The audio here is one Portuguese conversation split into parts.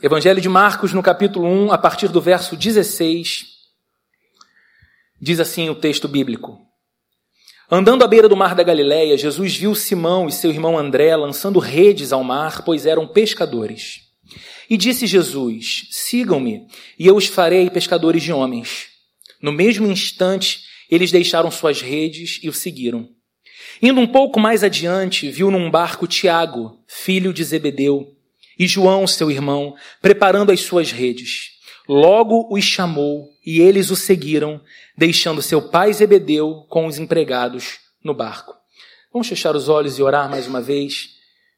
Evangelho de Marcos, no capítulo 1, a partir do verso 16, diz assim o texto bíblico. Andando à beira do mar da Galileia, Jesus viu Simão e seu irmão André lançando redes ao mar, pois eram pescadores. E disse Jesus: Sigam-me, e eu os farei pescadores de homens. No mesmo instante, eles deixaram suas redes e o seguiram. Indo um pouco mais adiante, viu num barco Tiago, filho de Zebedeu, e João, seu irmão, preparando as suas redes. Logo os chamou e eles o seguiram, deixando seu pai Zebedeu com os empregados no barco. Vamos fechar os olhos e orar mais uma vez,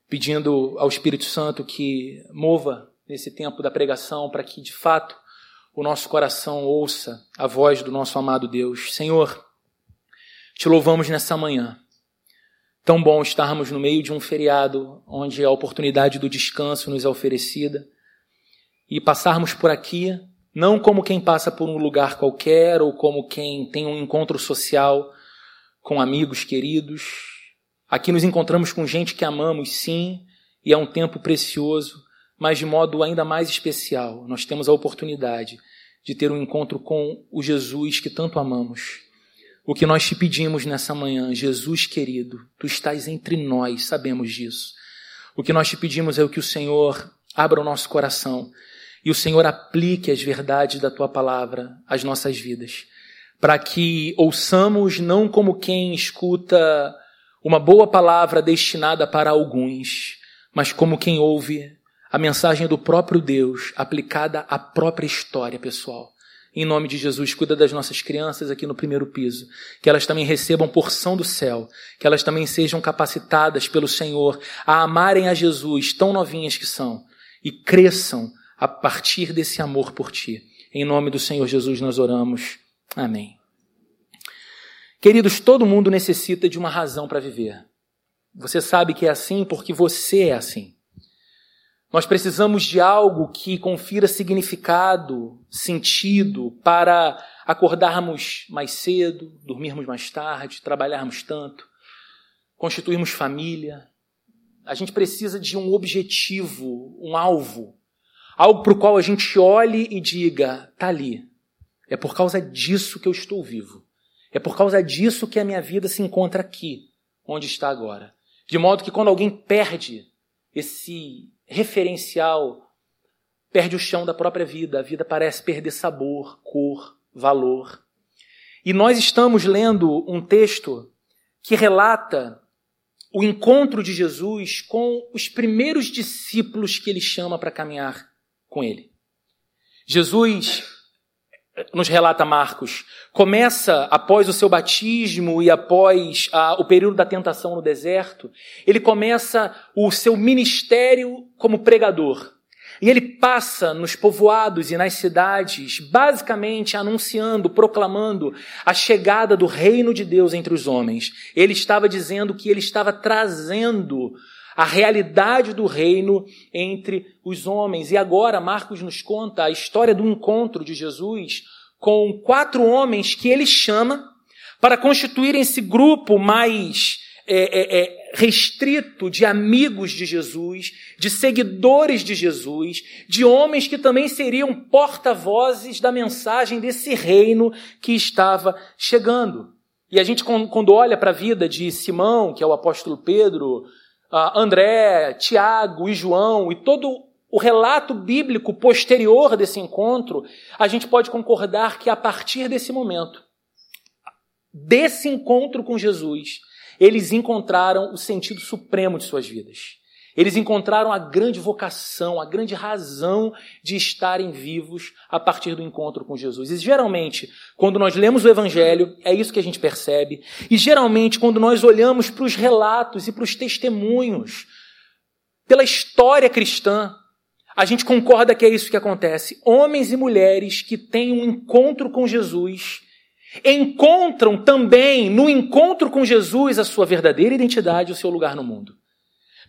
pedindo ao Espírito Santo que mova nesse tempo da pregação para que de fato o nosso coração ouça a voz do nosso amado Deus. Senhor, te louvamos nessa manhã Tão bom estarmos no meio de um feriado onde a oportunidade do descanso nos é oferecida e passarmos por aqui não como quem passa por um lugar qualquer ou como quem tem um encontro social com amigos queridos. Aqui nos encontramos com gente que amamos, sim, e é um tempo precioso, mas de modo ainda mais especial. Nós temos a oportunidade de ter um encontro com o Jesus que tanto amamos. O que nós te pedimos nessa manhã, Jesus querido, tu estás entre nós, sabemos disso. O que nós te pedimos é o que o Senhor abra o nosso coração e o Senhor aplique as verdades da tua palavra às nossas vidas, para que ouçamos não como quem escuta uma boa palavra destinada para alguns, mas como quem ouve a mensagem do próprio Deus aplicada à própria história pessoal. Em nome de Jesus, cuida das nossas crianças aqui no primeiro piso. Que elas também recebam porção do céu. Que elas também sejam capacitadas pelo Senhor a amarem a Jesus, tão novinhas que são. E cresçam a partir desse amor por ti. Em nome do Senhor Jesus nós oramos. Amém. Queridos, todo mundo necessita de uma razão para viver. Você sabe que é assim porque você é assim. Nós precisamos de algo que confira significado, sentido, para acordarmos mais cedo, dormirmos mais tarde, trabalharmos tanto, constituirmos família. A gente precisa de um objetivo, um alvo, algo para o qual a gente olhe e diga: tá ali. É por causa disso que eu estou vivo. É por causa disso que a minha vida se encontra aqui, onde está agora. De modo que quando alguém perde esse referencial perde o chão da própria vida, a vida parece perder sabor, cor, valor. E nós estamos lendo um texto que relata o encontro de Jesus com os primeiros discípulos que ele chama para caminhar com ele. Jesus, nos relata Marcos, começa após o seu batismo e após a, o período da tentação no deserto, ele começa o seu ministério como pregador. E ele passa nos povoados e nas cidades, basicamente anunciando, proclamando a chegada do reino de Deus entre os homens. Ele estava dizendo que ele estava trazendo a realidade do reino entre os homens. E agora Marcos nos conta a história do encontro de Jesus com quatro homens que ele chama para constituírem esse grupo mais é, é, é, restrito de amigos de Jesus, de seguidores de Jesus, de homens que também seriam porta-vozes da mensagem desse reino que estava chegando. E a gente, quando olha para a vida de Simão, que é o apóstolo Pedro, André, Tiago e João, e todo o relato bíblico posterior desse encontro, a gente pode concordar que a partir desse momento, desse encontro com Jesus, eles encontraram o sentido supremo de suas vidas. Eles encontraram a grande vocação, a grande razão de estarem vivos a partir do encontro com Jesus. E geralmente, quando nós lemos o Evangelho, é isso que a gente percebe. E geralmente, quando nós olhamos para os relatos e para os testemunhos, pela história cristã, a gente concorda que é isso que acontece. Homens e mulheres que têm um encontro com Jesus encontram também no encontro com Jesus a sua verdadeira identidade, o seu lugar no mundo.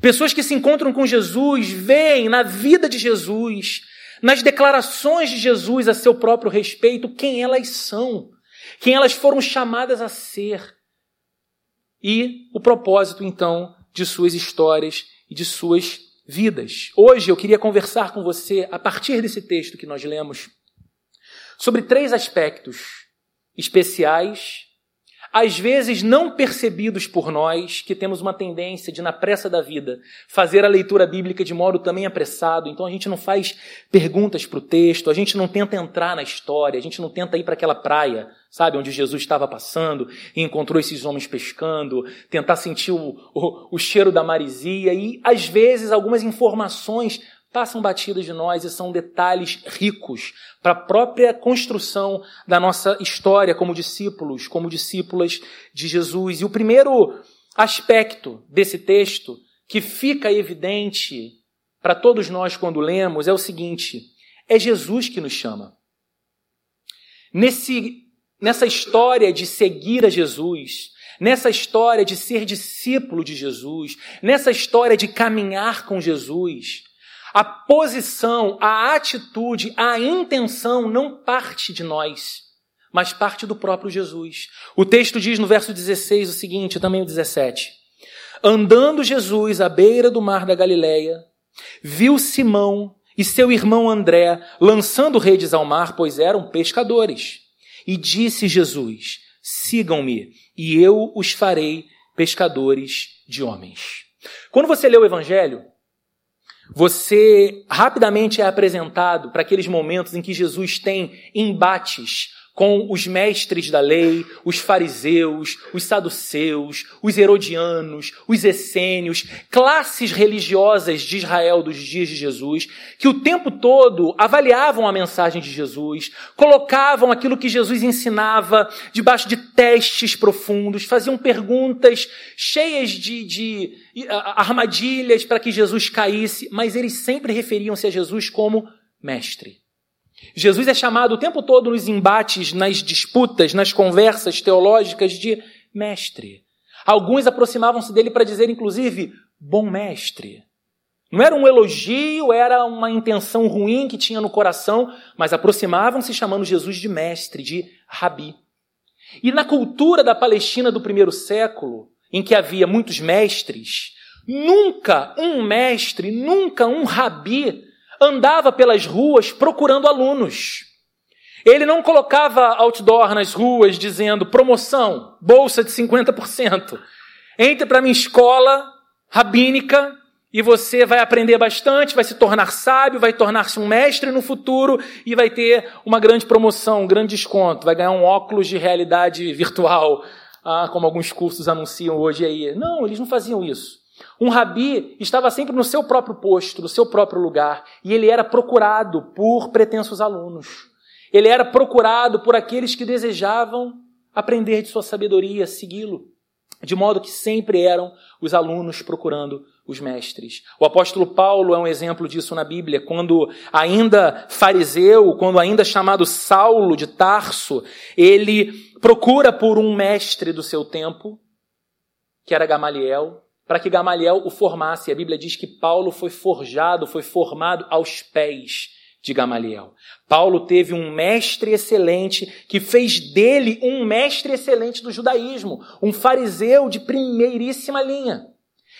Pessoas que se encontram com Jesus veem na vida de Jesus, nas declarações de Jesus a seu próprio respeito, quem elas são, quem elas foram chamadas a ser. E o propósito, então, de suas histórias e de suas vidas. Hoje eu queria conversar com você, a partir desse texto que nós lemos, sobre três aspectos especiais às vezes não percebidos por nós, que temos uma tendência de, na pressa da vida, fazer a leitura bíblica de modo também apressado. Então a gente não faz perguntas para o texto, a gente não tenta entrar na história, a gente não tenta ir para aquela praia, sabe, onde Jesus estava passando e encontrou esses homens pescando, tentar sentir o, o, o cheiro da marisia e, às vezes, algumas informações passam batidas de nós e são detalhes ricos para a própria construção da nossa história como discípulos, como discípulas de Jesus. E o primeiro aspecto desse texto que fica evidente para todos nós quando lemos é o seguinte: é Jesus que nos chama. Nesse, nessa história de seguir a Jesus, nessa história de ser discípulo de Jesus, nessa história de caminhar com Jesus, a posição, a atitude, a intenção não parte de nós, mas parte do próprio Jesus. O texto diz no verso 16 o seguinte, também o 17. Andando Jesus à beira do mar da Galileia, viu Simão e seu irmão André lançando redes ao mar, pois eram pescadores. E disse Jesus: Sigam-me, e eu os farei pescadores de homens. Quando você lê o Evangelho, você rapidamente é apresentado para aqueles momentos em que Jesus tem embates com os mestres da lei, os fariseus, os saduceus, os herodianos, os essênios, classes religiosas de Israel dos dias de Jesus, que o tempo todo avaliavam a mensagem de Jesus, colocavam aquilo que Jesus ensinava debaixo de testes profundos, faziam perguntas cheias de, de armadilhas para que Jesus caísse, mas eles sempre referiam-se a Jesus como mestre. Jesus é chamado o tempo todo nos embates, nas disputas, nas conversas teológicas de mestre. Alguns aproximavam-se dele para dizer, inclusive, bom mestre. Não era um elogio, era uma intenção ruim que tinha no coração, mas aproximavam-se chamando Jesus de mestre, de rabi. E na cultura da Palestina do primeiro século, em que havia muitos mestres, nunca um mestre, nunca um rabi andava pelas ruas procurando alunos. Ele não colocava outdoor nas ruas dizendo promoção, bolsa de 50%. Entre para minha escola rabínica e você vai aprender bastante, vai se tornar sábio, vai tornar-se um mestre no futuro e vai ter uma grande promoção, um grande desconto, vai ganhar um óculos de realidade virtual, ah, como alguns cursos anunciam hoje aí. Não, eles não faziam isso. Um rabi estava sempre no seu próprio posto, no seu próprio lugar, e ele era procurado por pretensos alunos. Ele era procurado por aqueles que desejavam aprender de sua sabedoria, segui-lo. De modo que sempre eram os alunos procurando os mestres. O apóstolo Paulo é um exemplo disso na Bíblia, quando ainda fariseu, quando ainda chamado Saulo de Tarso, ele procura por um mestre do seu tempo, que era Gamaliel, para que Gamaliel o formasse. A Bíblia diz que Paulo foi forjado, foi formado aos pés de Gamaliel. Paulo teve um mestre excelente que fez dele um mestre excelente do judaísmo, um fariseu de primeiríssima linha.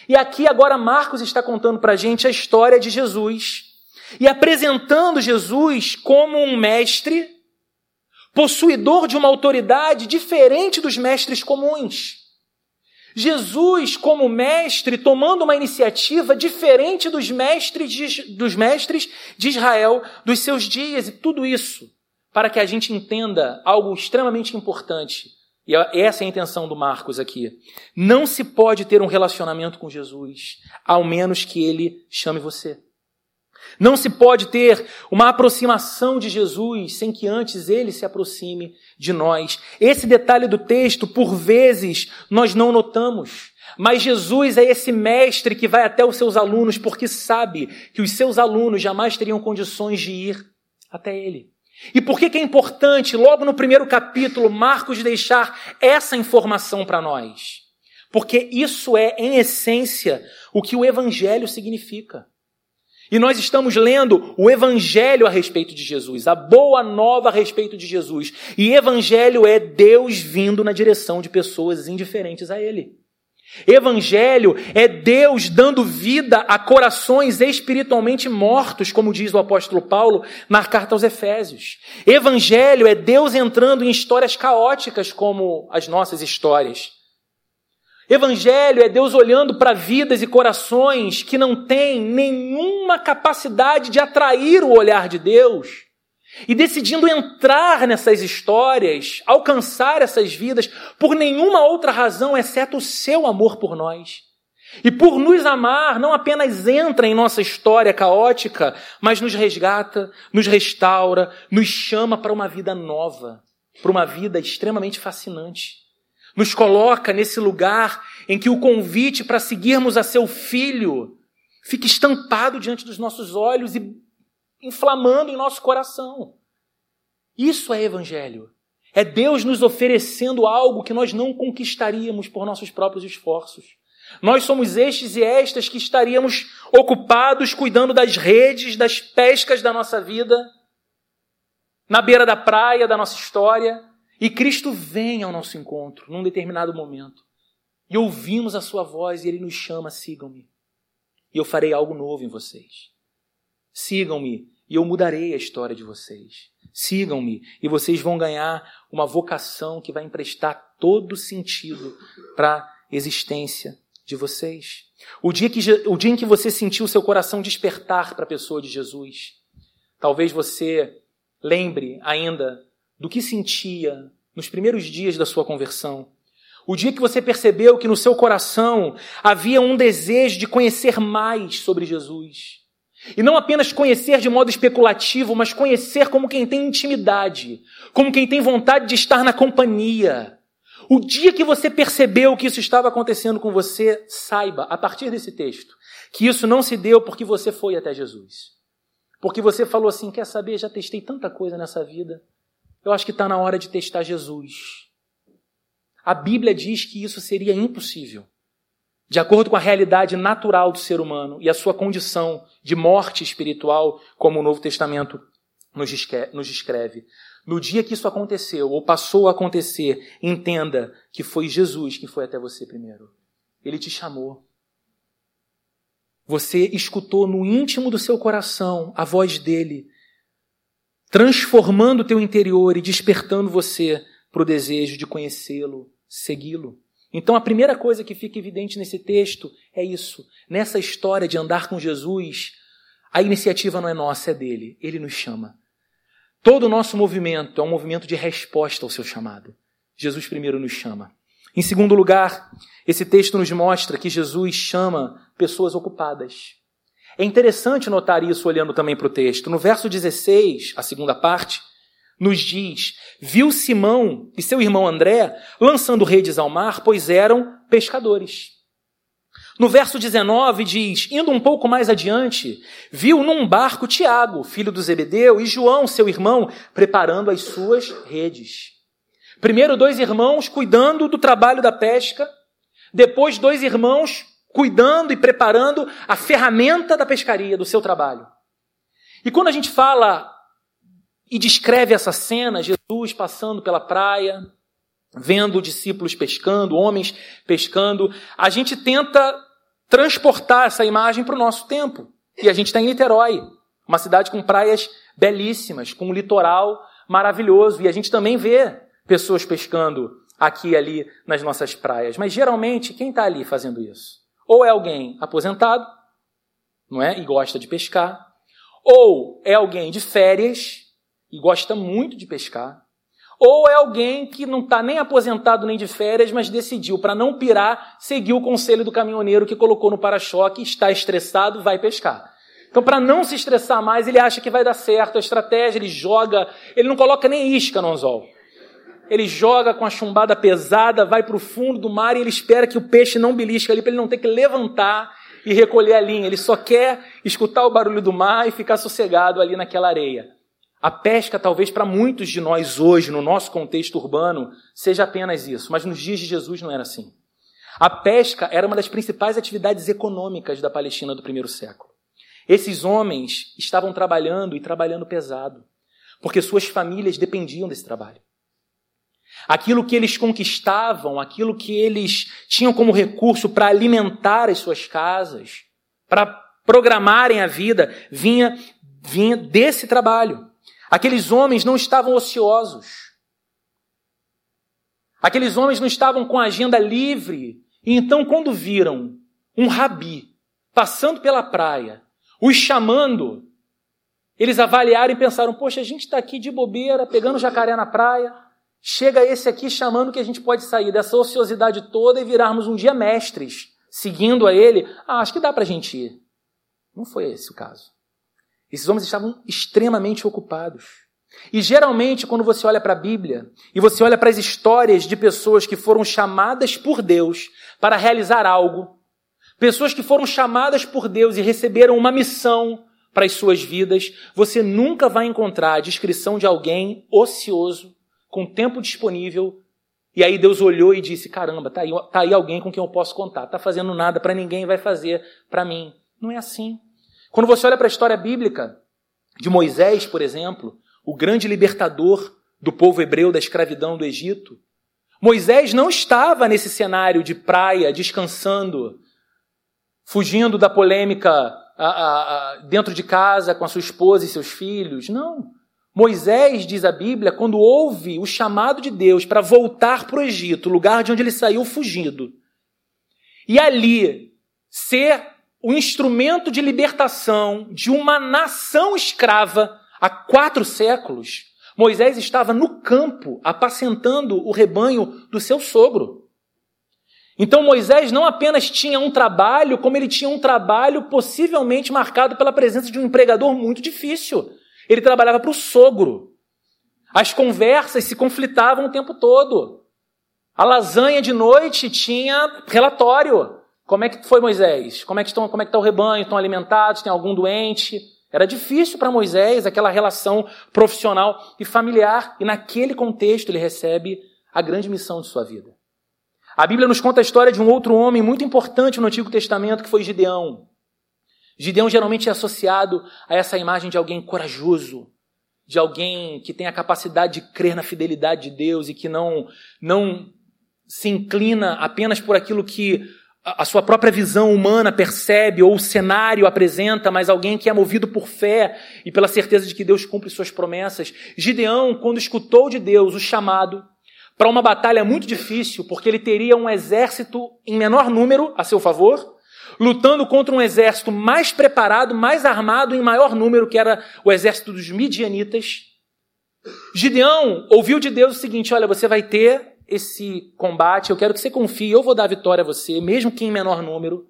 E aqui agora Marcos está contando para a gente a história de Jesus e apresentando Jesus como um mestre possuidor de uma autoridade diferente dos mestres comuns. Jesus, como mestre, tomando uma iniciativa diferente dos mestres de, dos mestres de Israel dos seus dias, e tudo isso para que a gente entenda algo extremamente importante. E essa é a intenção do Marcos aqui. Não se pode ter um relacionamento com Jesus, ao menos que ele chame você. Não se pode ter uma aproximação de Jesus sem que antes ele se aproxime de nós. Esse detalhe do texto, por vezes, nós não notamos. Mas Jesus é esse mestre que vai até os seus alunos porque sabe que os seus alunos jamais teriam condições de ir até ele. E por que, que é importante, logo no primeiro capítulo, Marcos deixar essa informação para nós? Porque isso é, em essência, o que o Evangelho significa. E nós estamos lendo o Evangelho a respeito de Jesus, a boa nova a respeito de Jesus. E Evangelho é Deus vindo na direção de pessoas indiferentes a Ele. Evangelho é Deus dando vida a corações espiritualmente mortos, como diz o apóstolo Paulo na carta aos Efésios. Evangelho é Deus entrando em histórias caóticas como as nossas histórias. Evangelho é Deus olhando para vidas e corações que não têm nenhuma capacidade de atrair o olhar de Deus e decidindo entrar nessas histórias, alcançar essas vidas por nenhuma outra razão exceto o seu amor por nós. E por nos amar, não apenas entra em nossa história caótica, mas nos resgata, nos restaura, nos chama para uma vida nova, para uma vida extremamente fascinante. Nos coloca nesse lugar em que o convite para seguirmos a seu filho fica estampado diante dos nossos olhos e inflamando em nosso coração. Isso é evangelho. É Deus nos oferecendo algo que nós não conquistaríamos por nossos próprios esforços. Nós somos estes e estas que estaríamos ocupados cuidando das redes, das pescas da nossa vida, na beira da praia da nossa história, e Cristo vem ao nosso encontro num determinado momento. E ouvimos a sua voz e ele nos chama: sigam-me. E eu farei algo novo em vocês. Sigam-me e eu mudarei a história de vocês. Sigam-me e vocês vão ganhar uma vocação que vai emprestar todo sentido para a existência de vocês. O dia, que, o dia em que você sentiu seu coração despertar para a pessoa de Jesus, talvez você lembre ainda do que sentia nos primeiros dias da sua conversão. O dia que você percebeu que no seu coração havia um desejo de conhecer mais sobre Jesus e não apenas conhecer de modo especulativo, mas conhecer como quem tem intimidade, como quem tem vontade de estar na companhia. O dia que você percebeu que isso estava acontecendo com você, saiba, a partir desse texto, que isso não se deu porque você foi até Jesus. Porque você falou assim: quer saber, já testei tanta coisa nessa vida, eu acho que está na hora de testar Jesus. A Bíblia diz que isso seria impossível de acordo com a realidade natural do ser humano e a sua condição de morte espiritual, como o Novo Testamento nos descreve. No dia que isso aconteceu, ou passou a acontecer, entenda que foi Jesus que foi até você primeiro. Ele te chamou. Você escutou no íntimo do seu coração a voz dele, transformando o teu interior e despertando você para o desejo de conhecê-lo, segui-lo. Então a primeira coisa que fica evidente nesse texto é isso. Nessa história de andar com Jesus, a iniciativa não é nossa, é dele. Ele nos chama. Todo o nosso movimento é um movimento de resposta ao seu chamado. Jesus primeiro nos chama. Em segundo lugar, esse texto nos mostra que Jesus chama pessoas ocupadas. É interessante notar isso olhando também para o texto. No verso 16, a segunda parte, nos diz: Viu Simão e seu irmão André lançando redes ao mar, pois eram pescadores. No verso 19 diz: Indo um pouco mais adiante, viu num barco Tiago, filho do Zebedeu, e João, seu irmão, preparando as suas redes. Primeiro, dois irmãos cuidando do trabalho da pesca, depois, dois irmãos cuidando e preparando a ferramenta da pescaria, do seu trabalho. E quando a gente fala e descreve essa cena, Jesus passando pela praia, vendo discípulos pescando, homens pescando. A gente tenta transportar essa imagem para o nosso tempo. E a gente está em Niterói, uma cidade com praias belíssimas, com um litoral maravilhoso. E a gente também vê pessoas pescando aqui e ali nas nossas praias. Mas geralmente, quem está ali fazendo isso? Ou é alguém aposentado, não é? E gosta de pescar. Ou é alguém de férias e gosta muito de pescar, ou é alguém que não está nem aposentado nem de férias, mas decidiu, para não pirar, seguir o conselho do caminhoneiro que colocou no para-choque, está estressado, vai pescar. Então, para não se estressar mais, ele acha que vai dar certo a estratégia, ele joga, ele não coloca nem isca no anzol. Ele joga com a chumbada pesada, vai para o fundo do mar e ele espera que o peixe não belisque ali, para ele não ter que levantar e recolher a linha. Ele só quer escutar o barulho do mar e ficar sossegado ali naquela areia. A pesca, talvez para muitos de nós hoje, no nosso contexto urbano, seja apenas isso, mas nos dias de Jesus não era assim. A pesca era uma das principais atividades econômicas da Palestina do primeiro século. Esses homens estavam trabalhando e trabalhando pesado, porque suas famílias dependiam desse trabalho. Aquilo que eles conquistavam, aquilo que eles tinham como recurso para alimentar as suas casas, para programarem a vida, vinha, vinha desse trabalho. Aqueles homens não estavam ociosos. Aqueles homens não estavam com a agenda livre. E então, quando viram um rabi passando pela praia, os chamando, eles avaliaram e pensaram: poxa, a gente está aqui de bobeira, pegando jacaré na praia. Chega esse aqui chamando que a gente pode sair dessa ociosidade toda e virarmos um dia mestres, seguindo a ele. Ah, acho que dá para a gente ir. Não foi esse o caso. Esses homens estavam extremamente ocupados. E geralmente, quando você olha para a Bíblia e você olha para as histórias de pessoas que foram chamadas por Deus para realizar algo, pessoas que foram chamadas por Deus e receberam uma missão para as suas vidas, você nunca vai encontrar a descrição de alguém ocioso, com tempo disponível, e aí Deus olhou e disse: Caramba, tá aí, tá aí alguém com quem eu posso contar, tá fazendo nada para ninguém, vai fazer para mim. Não é assim. Quando você olha para a história bíblica de Moisés, por exemplo, o grande libertador do povo hebreu da escravidão do Egito, Moisés não estava nesse cenário de praia, descansando, fugindo da polêmica a, a, a, dentro de casa com a sua esposa e seus filhos. Não. Moisés, diz a Bíblia, quando ouve o chamado de Deus para voltar para o Egito, lugar de onde ele saiu fugido, e ali ser o instrumento de libertação de uma nação escrava há quatro séculos, Moisés estava no campo apacentando o rebanho do seu sogro. Então Moisés não apenas tinha um trabalho, como ele tinha um trabalho possivelmente marcado pela presença de um empregador muito difícil. Ele trabalhava para o sogro. As conversas se conflitavam o tempo todo. A lasanha de noite tinha relatório. Como é que foi Moisés? Como é que estão, como é que está o rebanho? Estão alimentados? Tem algum doente? Era difícil para Moisés aquela relação profissional e familiar, e naquele contexto ele recebe a grande missão de sua vida. A Bíblia nos conta a história de um outro homem muito importante no Antigo Testamento, que foi Gideão. Gideão geralmente é associado a essa imagem de alguém corajoso, de alguém que tem a capacidade de crer na fidelidade de Deus e que não, não se inclina apenas por aquilo que a sua própria visão humana percebe ou o cenário apresenta, mas alguém que é movido por fé e pela certeza de que Deus cumpre suas promessas. Gideão, quando escutou de Deus o chamado para uma batalha muito difícil, porque ele teria um exército em menor número a seu favor, lutando contra um exército mais preparado, mais armado, em maior número, que era o exército dos midianitas. Gideão ouviu de Deus o seguinte: olha, você vai ter esse combate, eu quero que você confie, eu vou dar vitória a você, mesmo que em menor número.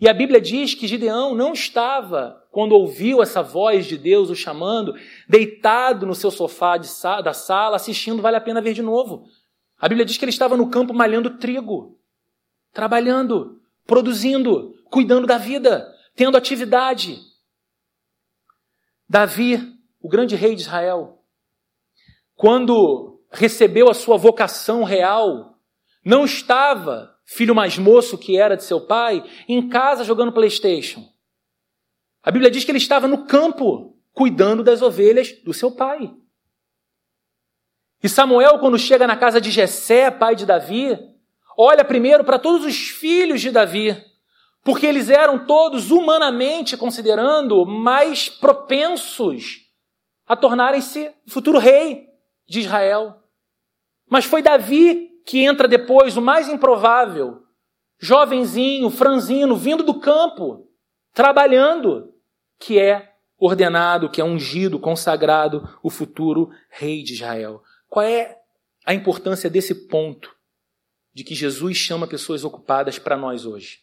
E a Bíblia diz que Gideão não estava, quando ouviu essa voz de Deus o chamando, deitado no seu sofá sa da sala, assistindo Vale a Pena Ver de Novo. A Bíblia diz que ele estava no campo malhando trigo, trabalhando, produzindo, cuidando da vida, tendo atividade. Davi, o grande rei de Israel, quando recebeu a sua vocação real, não estava, filho mais moço que era de seu pai, em casa jogando PlayStation. A Bíblia diz que ele estava no campo, cuidando das ovelhas do seu pai. E Samuel, quando chega na casa de Jessé, pai de Davi, olha primeiro para todos os filhos de Davi, porque eles eram todos, humanamente considerando, mais propensos a tornarem-se futuro rei de Israel. Mas foi Davi que entra depois, o mais improvável, jovenzinho, franzino, vindo do campo, trabalhando, que é ordenado, que é ungido, consagrado, o futuro rei de Israel. Qual é a importância desse ponto de que Jesus chama pessoas ocupadas para nós hoje?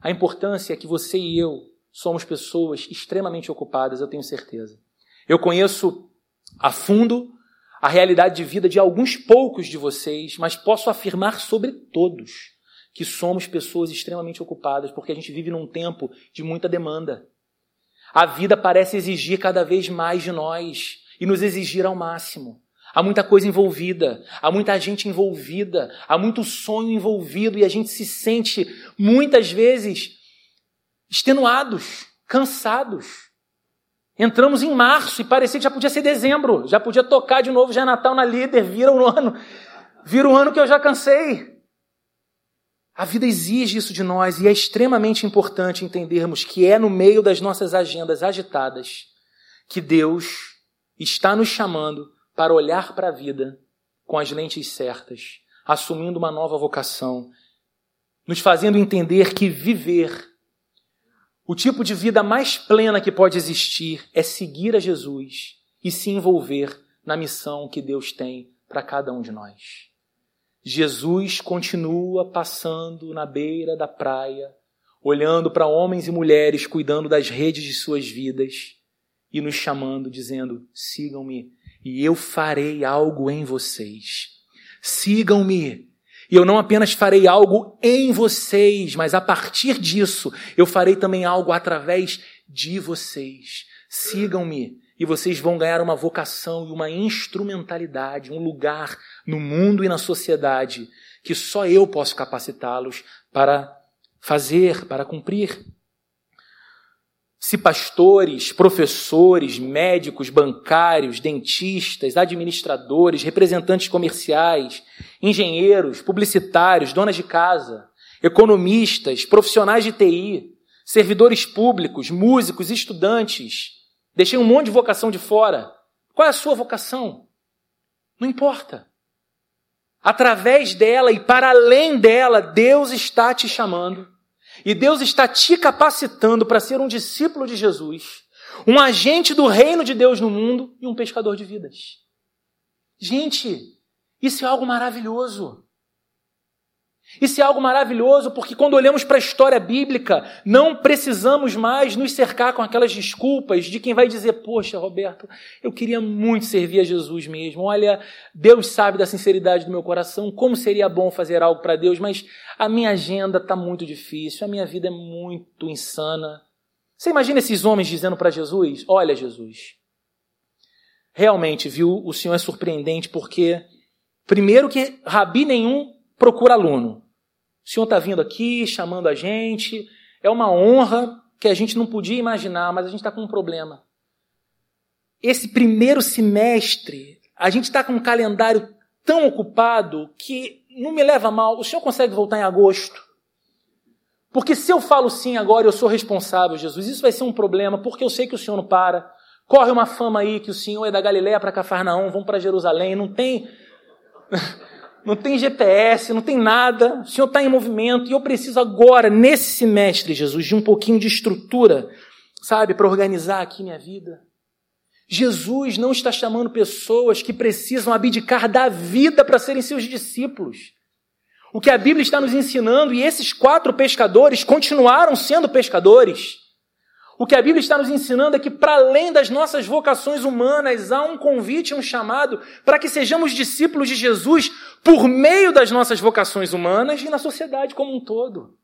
A importância é que você e eu somos pessoas extremamente ocupadas, eu tenho certeza. Eu conheço a fundo a realidade de vida de alguns poucos de vocês, mas posso afirmar sobre todos que somos pessoas extremamente ocupadas, porque a gente vive num tempo de muita demanda. A vida parece exigir cada vez mais de nós e nos exigir ao máximo. Há muita coisa envolvida, há muita gente envolvida, há muito sonho envolvido e a gente se sente muitas vezes extenuados, cansados. Entramos em março e parecia que já podia ser dezembro, já podia tocar de novo, já é Natal na líder, vira o ano. vira um ano que eu já cansei. A vida exige isso de nós e é extremamente importante entendermos que é no meio das nossas agendas agitadas que Deus está nos chamando para olhar para a vida com as lentes certas, assumindo uma nova vocação, nos fazendo entender que viver o tipo de vida mais plena que pode existir é seguir a Jesus e se envolver na missão que Deus tem para cada um de nós. Jesus continua passando na beira da praia, olhando para homens e mulheres cuidando das redes de suas vidas e nos chamando, dizendo: sigam-me e eu farei algo em vocês. Sigam-me. E eu não apenas farei algo em vocês, mas a partir disso eu farei também algo através de vocês. Sigam-me e vocês vão ganhar uma vocação e uma instrumentalidade, um lugar no mundo e na sociedade que só eu posso capacitá-los para fazer, para cumprir. Se pastores, professores, médicos, bancários, dentistas, administradores, representantes comerciais, engenheiros, publicitários, donas de casa, economistas, profissionais de TI, servidores públicos, músicos, estudantes, Deixei um monte de vocação de fora. Qual é a sua vocação? Não importa. Através dela e para além dela, Deus está te chamando. E Deus está te capacitando para ser um discípulo de Jesus, um agente do reino de Deus no mundo e um pescador de vidas. Gente, isso é algo maravilhoso. Isso é algo maravilhoso porque quando olhamos para a história bíblica, não precisamos mais nos cercar com aquelas desculpas de quem vai dizer: Poxa, Roberto, eu queria muito servir a Jesus mesmo. Olha, Deus sabe da sinceridade do meu coração, como seria bom fazer algo para Deus, mas a minha agenda está muito difícil, a minha vida é muito insana. Você imagina esses homens dizendo para Jesus: Olha, Jesus, realmente, viu, o Senhor é surpreendente porque, primeiro, que rabi nenhum procura aluno. O Senhor está vindo aqui, chamando a gente. É uma honra que a gente não podia imaginar, mas a gente está com um problema. Esse primeiro semestre, a gente está com um calendário tão ocupado que não me leva mal. O Senhor consegue voltar em agosto? Porque se eu falo sim agora, eu sou responsável, Jesus. Isso vai ser um problema, porque eu sei que o Senhor não para. Corre uma fama aí que o Senhor é da Galiléia para Cafarnaum, vão para Jerusalém. Não tem não tem GPS, não tem nada, o Senhor está em movimento e eu preciso agora, nesse semestre, Jesus, de um pouquinho de estrutura, sabe, para organizar aqui minha vida. Jesus não está chamando pessoas que precisam abdicar da vida para serem seus discípulos. O que a Bíblia está nos ensinando, e esses quatro pescadores continuaram sendo pescadores, o que a Bíblia está nos ensinando é que, para além das nossas vocações humanas, há um convite, um chamado para que sejamos discípulos de Jesus por meio das nossas vocações humanas e na sociedade como um todo.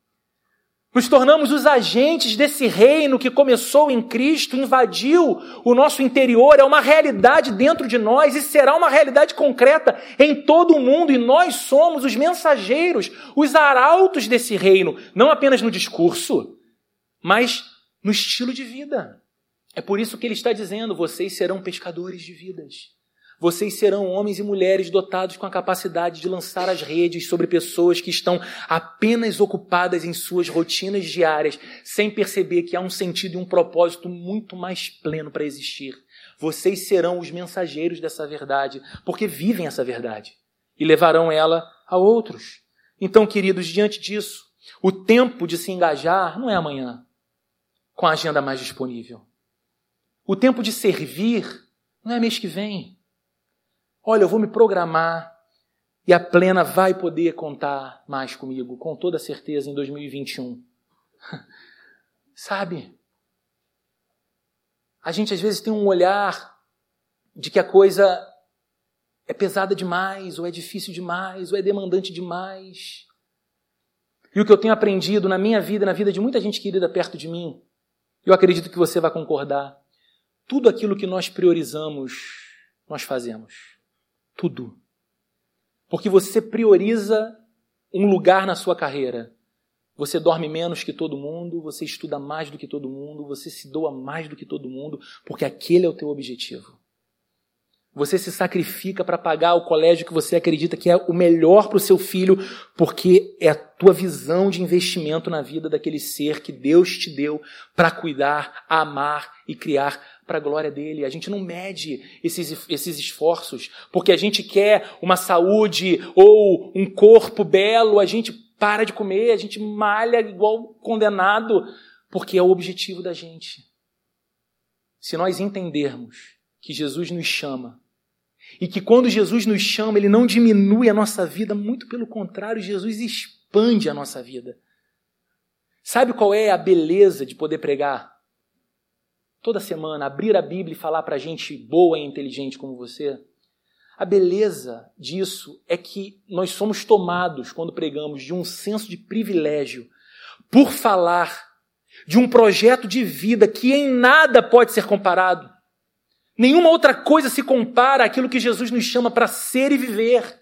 Nos tornamos os agentes desse reino que começou em Cristo, invadiu o nosso interior, é uma realidade dentro de nós e será uma realidade concreta em todo o mundo, e nós somos os mensageiros, os arautos desse reino, não apenas no discurso, mas no estilo de vida. É por isso que ele está dizendo: vocês serão pescadores de vidas. Vocês serão homens e mulheres dotados com a capacidade de lançar as redes sobre pessoas que estão apenas ocupadas em suas rotinas diárias, sem perceber que há um sentido e um propósito muito mais pleno para existir. Vocês serão os mensageiros dessa verdade, porque vivem essa verdade e levarão ela a outros. Então, queridos, diante disso, o tempo de se engajar não é amanhã, com a agenda mais disponível. O tempo de servir não é mês que vem. Olha, eu vou me programar e a plena vai poder contar mais comigo, com toda certeza, em 2021. Sabe? A gente às vezes tem um olhar de que a coisa é pesada demais, ou é difícil demais, ou é demandante demais. E o que eu tenho aprendido na minha vida, na vida de muita gente querida perto de mim, eu acredito que você vai concordar. Tudo aquilo que nós priorizamos, nós fazemos. Tudo. Porque você prioriza um lugar na sua carreira. Você dorme menos que todo mundo, você estuda mais do que todo mundo, você se doa mais do que todo mundo, porque aquele é o teu objetivo. Você se sacrifica para pagar o colégio que você acredita que é o melhor para o seu filho, porque é a tua visão de investimento na vida daquele ser que Deus te deu para cuidar, amar e criar para a glória dele. A gente não mede esses, esses esforços porque a gente quer uma saúde ou um corpo belo, a gente para de comer, a gente malha igual condenado, porque é o objetivo da gente. Se nós entendermos que Jesus nos chama e que quando Jesus nos chama, ele não diminui a nossa vida, muito pelo contrário, Jesus expande a nossa vida. Sabe qual é a beleza de poder pregar? Toda semana, abrir a Bíblia e falar para gente boa e inteligente como você? A beleza disso é que nós somos tomados, quando pregamos, de um senso de privilégio por falar de um projeto de vida que em nada pode ser comparado. Nenhuma outra coisa se compara àquilo que Jesus nos chama para ser e viver.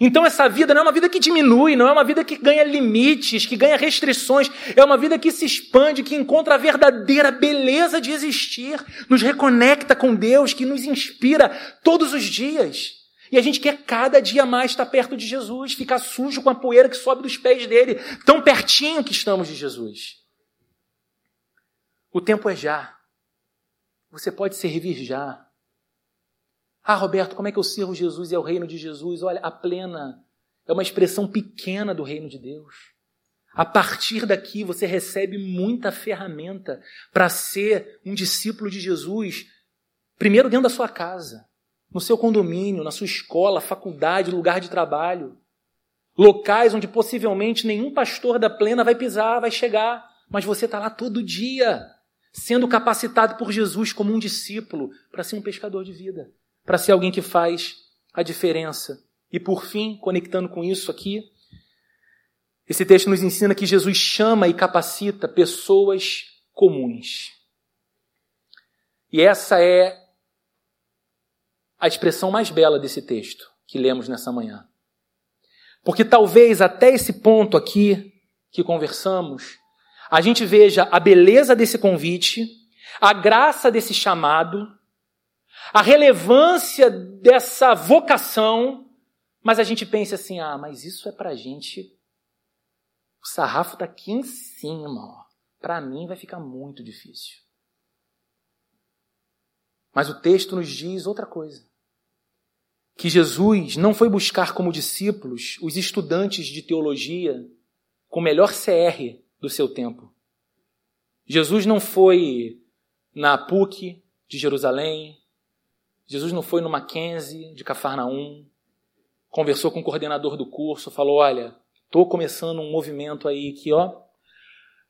Então essa vida não é uma vida que diminui, não é uma vida que ganha limites, que ganha restrições, é uma vida que se expande, que encontra a verdadeira beleza de existir, nos reconecta com Deus, que nos inspira todos os dias. E a gente quer cada dia mais estar perto de Jesus, ficar sujo com a poeira que sobe dos pés dele, tão pertinho que estamos de Jesus. O tempo é já. Você pode servir já. Ah, Roberto, como é que eu sirvo Jesus e é o reino de Jesus? Olha, a plena é uma expressão pequena do reino de Deus. A partir daqui você recebe muita ferramenta para ser um discípulo de Jesus, primeiro dentro da sua casa, no seu condomínio, na sua escola, faculdade, lugar de trabalho. Locais onde possivelmente nenhum pastor da plena vai pisar, vai chegar, mas você está lá todo dia, sendo capacitado por Jesus como um discípulo para ser um pescador de vida para ser alguém que faz a diferença. E por fim, conectando com isso aqui, esse texto nos ensina que Jesus chama e capacita pessoas comuns. E essa é a expressão mais bela desse texto que lemos nessa manhã. Porque talvez até esse ponto aqui que conversamos, a gente veja a beleza desse convite, a graça desse chamado a relevância dessa vocação, mas a gente pensa assim: ah, mas isso é para gente. O sarrafo está aqui em cima, Para mim vai ficar muito difícil. Mas o texto nos diz outra coisa. Que Jesus não foi buscar como discípulos os estudantes de teologia com o melhor CR do seu tempo. Jesus não foi na PUC de Jerusalém, Jesus não foi no Mackenzie de Cafarnaum, conversou com o coordenador do curso, falou: Olha, estou começando um movimento aí que ó,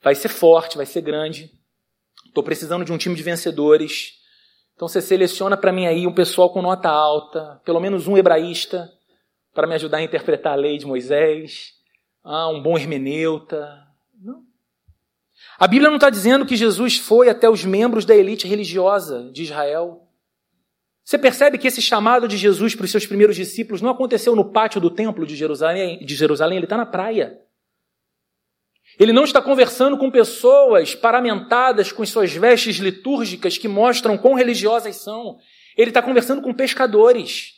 vai ser forte, vai ser grande. Estou precisando de um time de vencedores. Então você seleciona para mim aí um pessoal com nota alta, pelo menos um hebraísta, para me ajudar a interpretar a lei de Moisés, ah, um bom hermeneuta. Não. A Bíblia não está dizendo que Jesus foi até os membros da elite religiosa de Israel. Você percebe que esse chamado de Jesus para os seus primeiros discípulos não aconteceu no pátio do templo de Jerusalém, de Jerusalém ele está na praia. Ele não está conversando com pessoas paramentadas com suas vestes litúrgicas que mostram quão religiosas são. Ele está conversando com pescadores,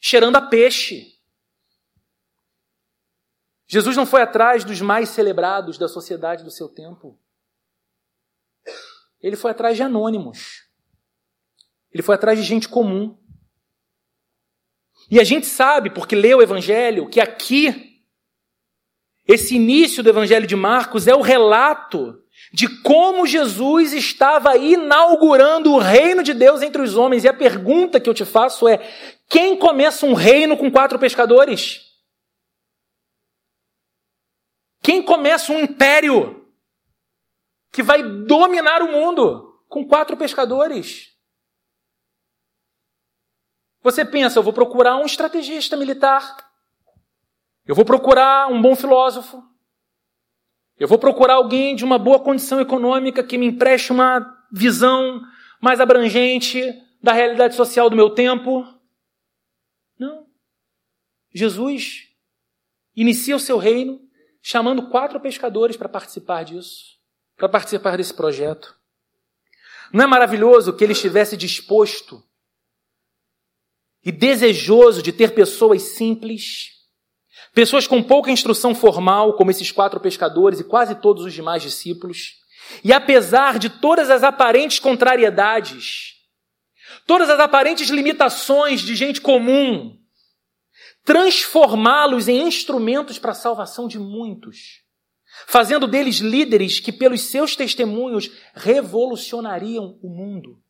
cheirando a peixe. Jesus não foi atrás dos mais celebrados da sociedade do seu tempo. Ele foi atrás de anônimos. Ele foi atrás de gente comum. E a gente sabe, porque lê o Evangelho, que aqui, esse início do Evangelho de Marcos é o relato de como Jesus estava inaugurando o reino de Deus entre os homens. E a pergunta que eu te faço é: quem começa um reino com quatro pescadores? Quem começa um império que vai dominar o mundo com quatro pescadores? Você pensa, eu vou procurar um estrategista militar. Eu vou procurar um bom filósofo. Eu vou procurar alguém de uma boa condição econômica que me empreste uma visão mais abrangente da realidade social do meu tempo. Não. Jesus inicia o seu reino chamando quatro pescadores para participar disso, para participar desse projeto. Não é maravilhoso que ele estivesse disposto e desejoso de ter pessoas simples, pessoas com pouca instrução formal, como esses quatro pescadores e quase todos os demais discípulos, e apesar de todas as aparentes contrariedades, todas as aparentes limitações de gente comum, transformá-los em instrumentos para a salvação de muitos, fazendo deles líderes que, pelos seus testemunhos, revolucionariam o mundo.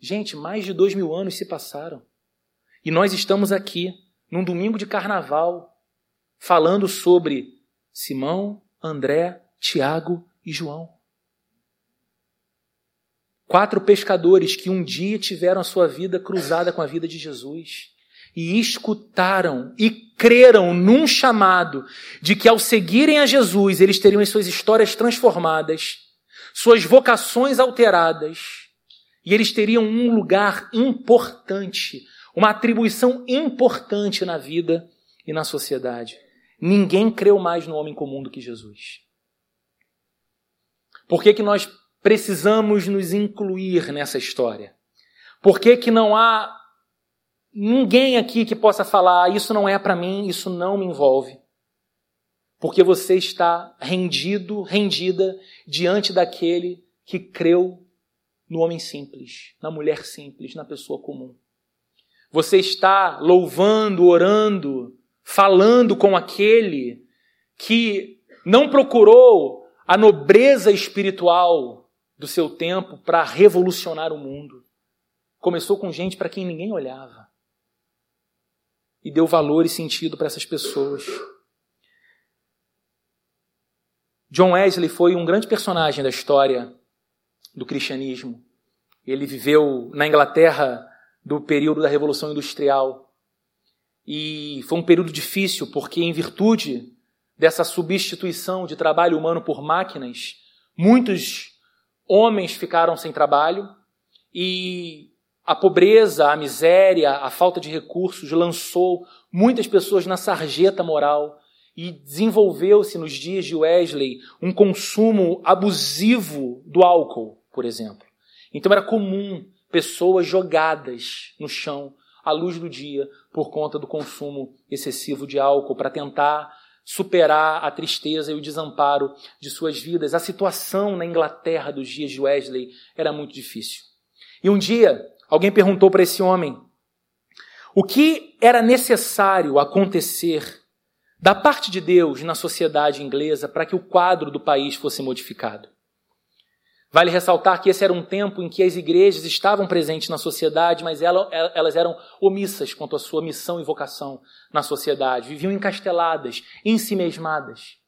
Gente, mais de dois mil anos se passaram. E nós estamos aqui, num domingo de carnaval, falando sobre Simão, André, Tiago e João. Quatro pescadores que um dia tiveram a sua vida cruzada com a vida de Jesus e escutaram e creram num chamado de que ao seguirem a Jesus eles teriam as suas histórias transformadas, suas vocações alteradas e eles teriam um lugar importante, uma atribuição importante na vida e na sociedade. Ninguém creu mais no homem comum do que Jesus. Por que, que nós precisamos nos incluir nessa história? Por que, que não há ninguém aqui que possa falar, ah, isso não é para mim, isso não me envolve. Porque você está rendido, rendida diante daquele que creu no homem simples, na mulher simples, na pessoa comum. Você está louvando, orando, falando com aquele que não procurou a nobreza espiritual do seu tempo para revolucionar o mundo. Começou com gente para quem ninguém olhava e deu valor e sentido para essas pessoas. John Wesley foi um grande personagem da história do cristianismo. Ele viveu na Inglaterra do período da Revolução Industrial. E foi um período difícil, porque, em virtude dessa substituição de trabalho humano por máquinas, muitos homens ficaram sem trabalho e a pobreza, a miséria, a falta de recursos lançou muitas pessoas na sarjeta moral e desenvolveu-se nos dias de Wesley um consumo abusivo do álcool, por exemplo. Então era comum pessoas jogadas no chão à luz do dia por conta do consumo excessivo de álcool para tentar superar a tristeza e o desamparo de suas vidas. A situação na Inglaterra dos dias de Wesley era muito difícil. E um dia, Alguém perguntou para esse homem o que era necessário acontecer da parte de Deus na sociedade inglesa para que o quadro do país fosse modificado. Vale ressaltar que esse era um tempo em que as igrejas estavam presentes na sociedade, mas elas eram omissas quanto à sua missão e vocação na sociedade, viviam encasteladas, ensimesmadas.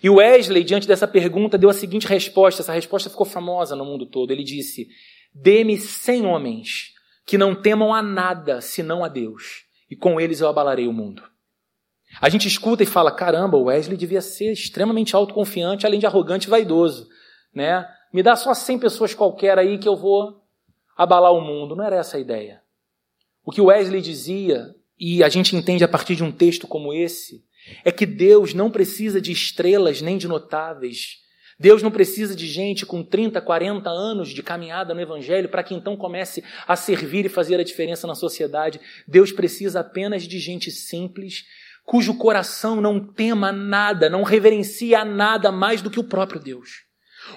E Wesley, diante dessa pergunta, deu a seguinte resposta, essa resposta ficou famosa no mundo todo. Ele disse: Dê-me cem homens que não temam a nada senão a Deus, e com eles eu abalarei o mundo. A gente escuta e fala: caramba, Wesley devia ser extremamente autoconfiante, além de arrogante e vaidoso. Né? Me dá só 100 pessoas qualquer aí que eu vou abalar o mundo. Não era essa a ideia. O que Wesley dizia, e a gente entende a partir de um texto como esse, é que Deus não precisa de estrelas nem de notáveis Deus não precisa de gente com 30, 40 anos de caminhada no Evangelho para que então comece a servir e fazer a diferença na sociedade. Deus precisa apenas de gente simples, cujo coração não tema nada, não reverencia nada mais do que o próprio Deus.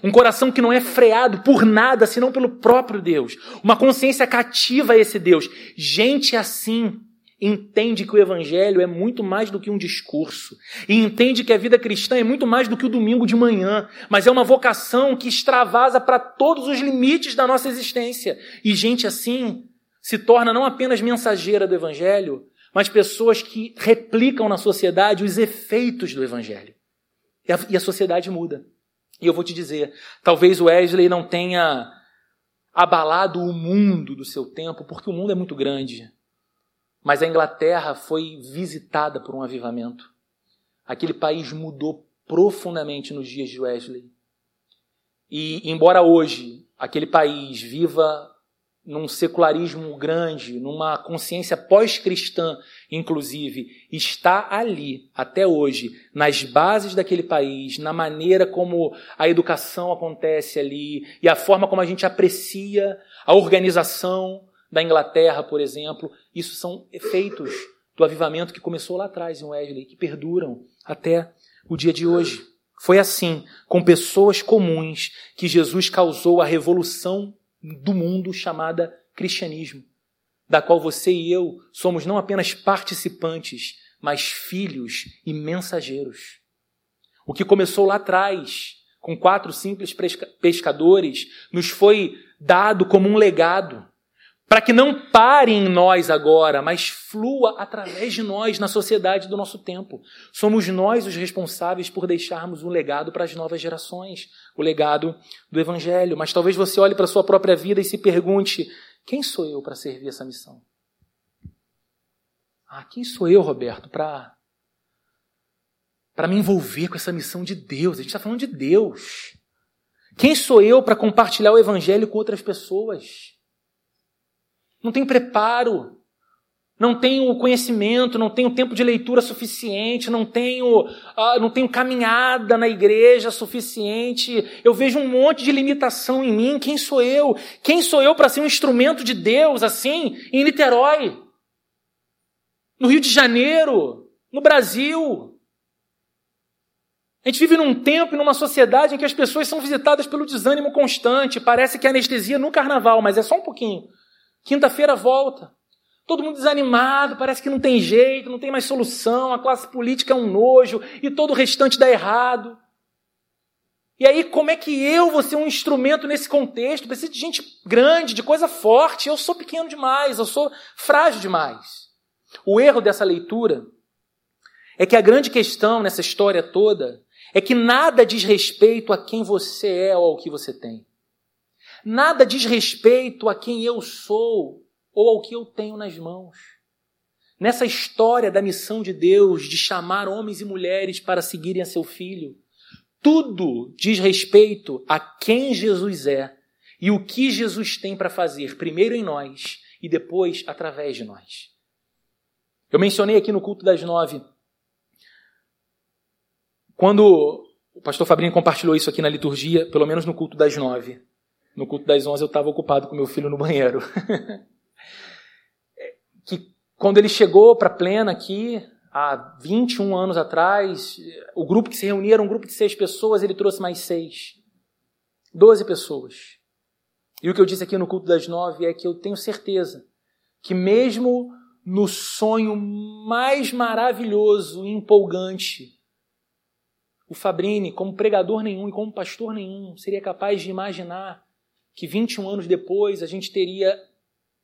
Um coração que não é freado por nada senão pelo próprio Deus. Uma consciência cativa a esse Deus. Gente assim entende que o evangelho é muito mais do que um discurso e entende que a vida cristã é muito mais do que o domingo de manhã, mas é uma vocação que extravasa para todos os limites da nossa existência. E gente assim se torna não apenas mensageira do evangelho, mas pessoas que replicam na sociedade os efeitos do evangelho. E a, e a sociedade muda. E eu vou te dizer, talvez o Wesley não tenha abalado o mundo do seu tempo, porque o mundo é muito grande. Mas a Inglaterra foi visitada por um avivamento. Aquele país mudou profundamente nos dias de Wesley. E, embora hoje aquele país viva num secularismo grande, numa consciência pós-cristã, inclusive, está ali, até hoje, nas bases daquele país, na maneira como a educação acontece ali e a forma como a gente aprecia a organização da Inglaterra, por exemplo. Isso são efeitos do avivamento que começou lá atrás em Wesley, que perduram até o dia de hoje. Foi assim, com pessoas comuns, que Jesus causou a revolução do mundo chamada cristianismo, da qual você e eu somos não apenas participantes, mas filhos e mensageiros. O que começou lá atrás, com quatro simples pescadores, nos foi dado como um legado para que não pare em nós agora, mas flua através de nós na sociedade do nosso tempo. Somos nós os responsáveis por deixarmos um legado para as novas gerações, o legado do Evangelho. Mas talvez você olhe para a sua própria vida e se pergunte: quem sou eu para servir essa missão? Ah, quem sou eu, Roberto, para para me envolver com essa missão de Deus? A gente está falando de Deus. Quem sou eu para compartilhar o Evangelho com outras pessoas? Não tenho preparo, não tenho conhecimento, não tenho tempo de leitura suficiente, não tenho, uh, não tenho caminhada na igreja suficiente. Eu vejo um monte de limitação em mim. Quem sou eu? Quem sou eu para ser um instrumento de Deus assim em Niterói, no Rio de Janeiro, no Brasil? A gente vive num tempo e numa sociedade em que as pessoas são visitadas pelo desânimo constante. Parece que anestesia no carnaval, mas é só um pouquinho. Quinta-feira volta. Todo mundo desanimado, parece que não tem jeito, não tem mais solução, a classe política é um nojo e todo o restante dá errado. E aí, como é que eu vou ser um instrumento nesse contexto? Preciso de gente grande, de coisa forte. Eu sou pequeno demais, eu sou frágil demais. O erro dessa leitura é que a grande questão nessa história toda é que nada diz respeito a quem você é ou ao que você tem. Nada diz respeito a quem eu sou ou ao que eu tenho nas mãos. Nessa história da missão de Deus de chamar homens e mulheres para seguirem a seu filho, tudo diz respeito a quem Jesus é e o que Jesus tem para fazer, primeiro em nós e depois através de nós. Eu mencionei aqui no culto das nove, quando o pastor Fabrinho compartilhou isso aqui na liturgia, pelo menos no culto das nove. No culto das onze eu estava ocupado com meu filho no banheiro. que quando ele chegou para Plena aqui, há 21 anos atrás, o grupo que se reunia era um grupo de seis pessoas, ele trouxe mais seis. Doze pessoas. E o que eu disse aqui no culto das nove é que eu tenho certeza que mesmo no sonho mais maravilhoso e empolgante, o Fabrini, como pregador nenhum e como pastor nenhum, seria capaz de imaginar que 21 anos depois a gente teria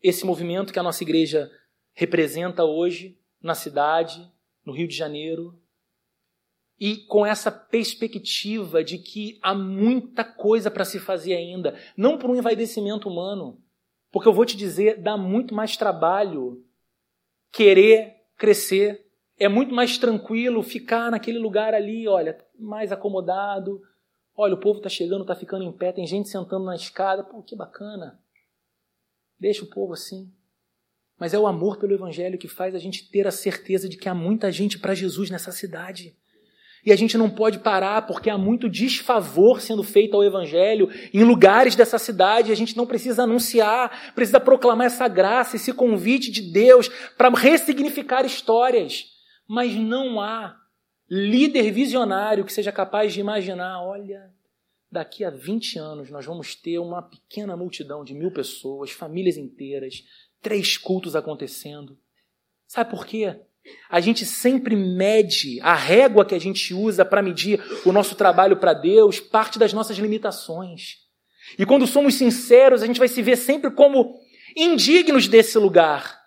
esse movimento que a nossa igreja representa hoje na cidade, no Rio de Janeiro, e com essa perspectiva de que há muita coisa para se fazer ainda, não por um envaidecimento humano, porque eu vou te dizer, dá muito mais trabalho querer crescer, é muito mais tranquilo ficar naquele lugar ali, olha, mais acomodado, Olha, o povo está chegando, está ficando em pé, tem gente sentando na escada. Pô, que bacana. Deixa o povo assim. Mas é o amor pelo Evangelho que faz a gente ter a certeza de que há muita gente para Jesus nessa cidade. E a gente não pode parar porque há muito desfavor sendo feito ao Evangelho em lugares dessa cidade. A gente não precisa anunciar, precisa proclamar essa graça, esse convite de Deus para ressignificar histórias. Mas não há líder visionário que seja capaz de imaginar: olha, daqui a 20 anos nós vamos ter uma pequena multidão de mil pessoas, famílias inteiras, três cultos acontecendo. Sabe por quê? A gente sempre mede, a régua que a gente usa para medir o nosso trabalho para Deus parte das nossas limitações. E quando somos sinceros, a gente vai se ver sempre como indignos desse lugar,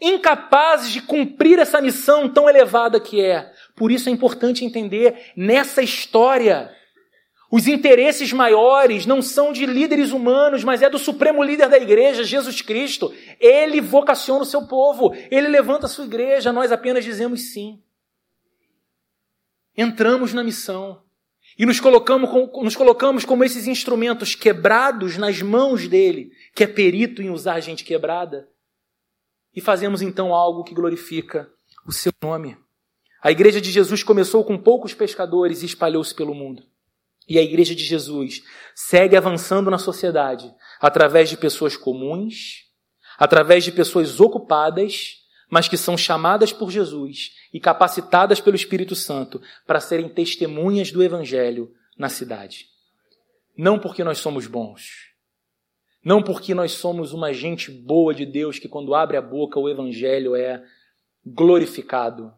incapazes de cumprir essa missão tão elevada que é. Por isso é importante entender nessa história. Os interesses maiores não são de líderes humanos, mas é do supremo líder da igreja, Jesus Cristo. Ele vocaciona o seu povo, ele levanta a sua igreja, nós apenas dizemos sim. Entramos na missão e nos colocamos, nos colocamos como esses instrumentos quebrados nas mãos dele, que é perito em usar gente quebrada, e fazemos então algo que glorifica o seu nome. A igreja de Jesus começou com poucos pescadores e espalhou-se pelo mundo. E a igreja de Jesus segue avançando na sociedade através de pessoas comuns, através de pessoas ocupadas, mas que são chamadas por Jesus e capacitadas pelo Espírito Santo para serem testemunhas do Evangelho na cidade. Não porque nós somos bons, não porque nós somos uma gente boa de Deus que quando abre a boca o Evangelho é glorificado,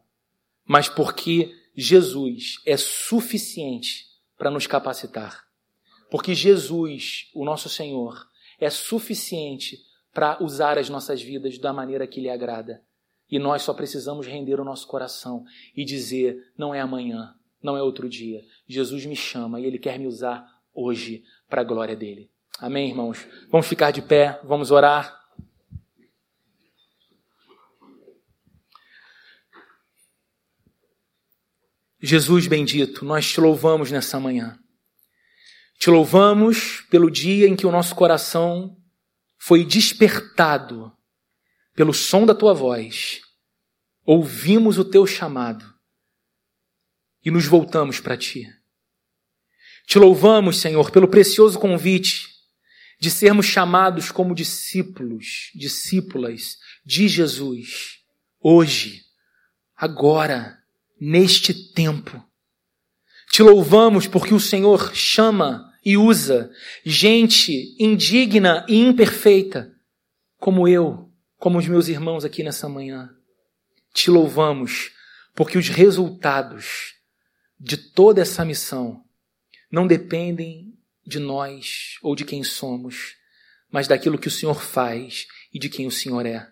mas porque Jesus é suficiente para nos capacitar. Porque Jesus, o nosso Senhor, é suficiente para usar as nossas vidas da maneira que lhe agrada. E nós só precisamos render o nosso coração e dizer: não é amanhã, não é outro dia. Jesus me chama e Ele quer me usar hoje para a glória dele. Amém, irmãos? Vamos ficar de pé, vamos orar. Jesus bendito, nós te louvamos nessa manhã. Te louvamos pelo dia em que o nosso coração foi despertado pelo som da tua voz. Ouvimos o teu chamado e nos voltamos para ti. Te louvamos, Senhor, pelo precioso convite de sermos chamados como discípulos, discípulas de Jesus, hoje, agora, neste tempo. Te louvamos porque o Senhor chama e usa gente indigna e imperfeita, como eu, como os meus irmãos aqui nessa manhã. Te louvamos porque os resultados de toda essa missão não dependem de nós ou de quem somos, mas daquilo que o Senhor faz e de quem o Senhor é.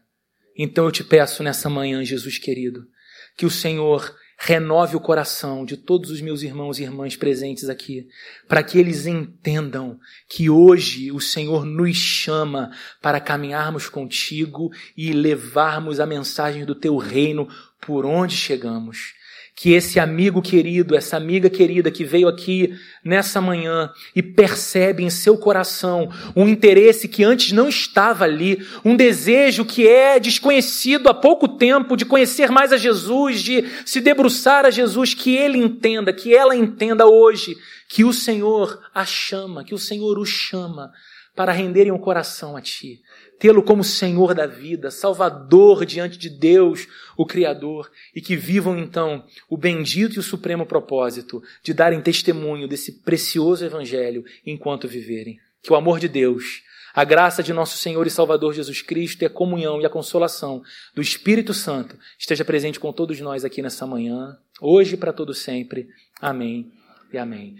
Então eu te peço nessa manhã, Jesus querido, que o Senhor renove o coração de todos os meus irmãos e irmãs presentes aqui, para que eles entendam que hoje o Senhor nos chama para caminharmos contigo e levarmos a mensagem do teu reino por onde chegamos que esse amigo querido, essa amiga querida que veio aqui nessa manhã e percebe em seu coração um interesse que antes não estava ali, um desejo que é desconhecido há pouco tempo de conhecer mais a Jesus, de se debruçar a Jesus, que ele entenda, que ela entenda hoje que o Senhor a chama, que o Senhor o chama para renderem o coração a ti tê-lo como Senhor da vida, Salvador diante de Deus, o Criador, e que vivam então o bendito e o supremo propósito de darem testemunho desse precioso Evangelho enquanto viverem. Que o amor de Deus, a graça de nosso Senhor e Salvador Jesus Cristo e a comunhão e a consolação do Espírito Santo esteja presente com todos nós aqui nessa manhã, hoje e para todo sempre. Amém e amém.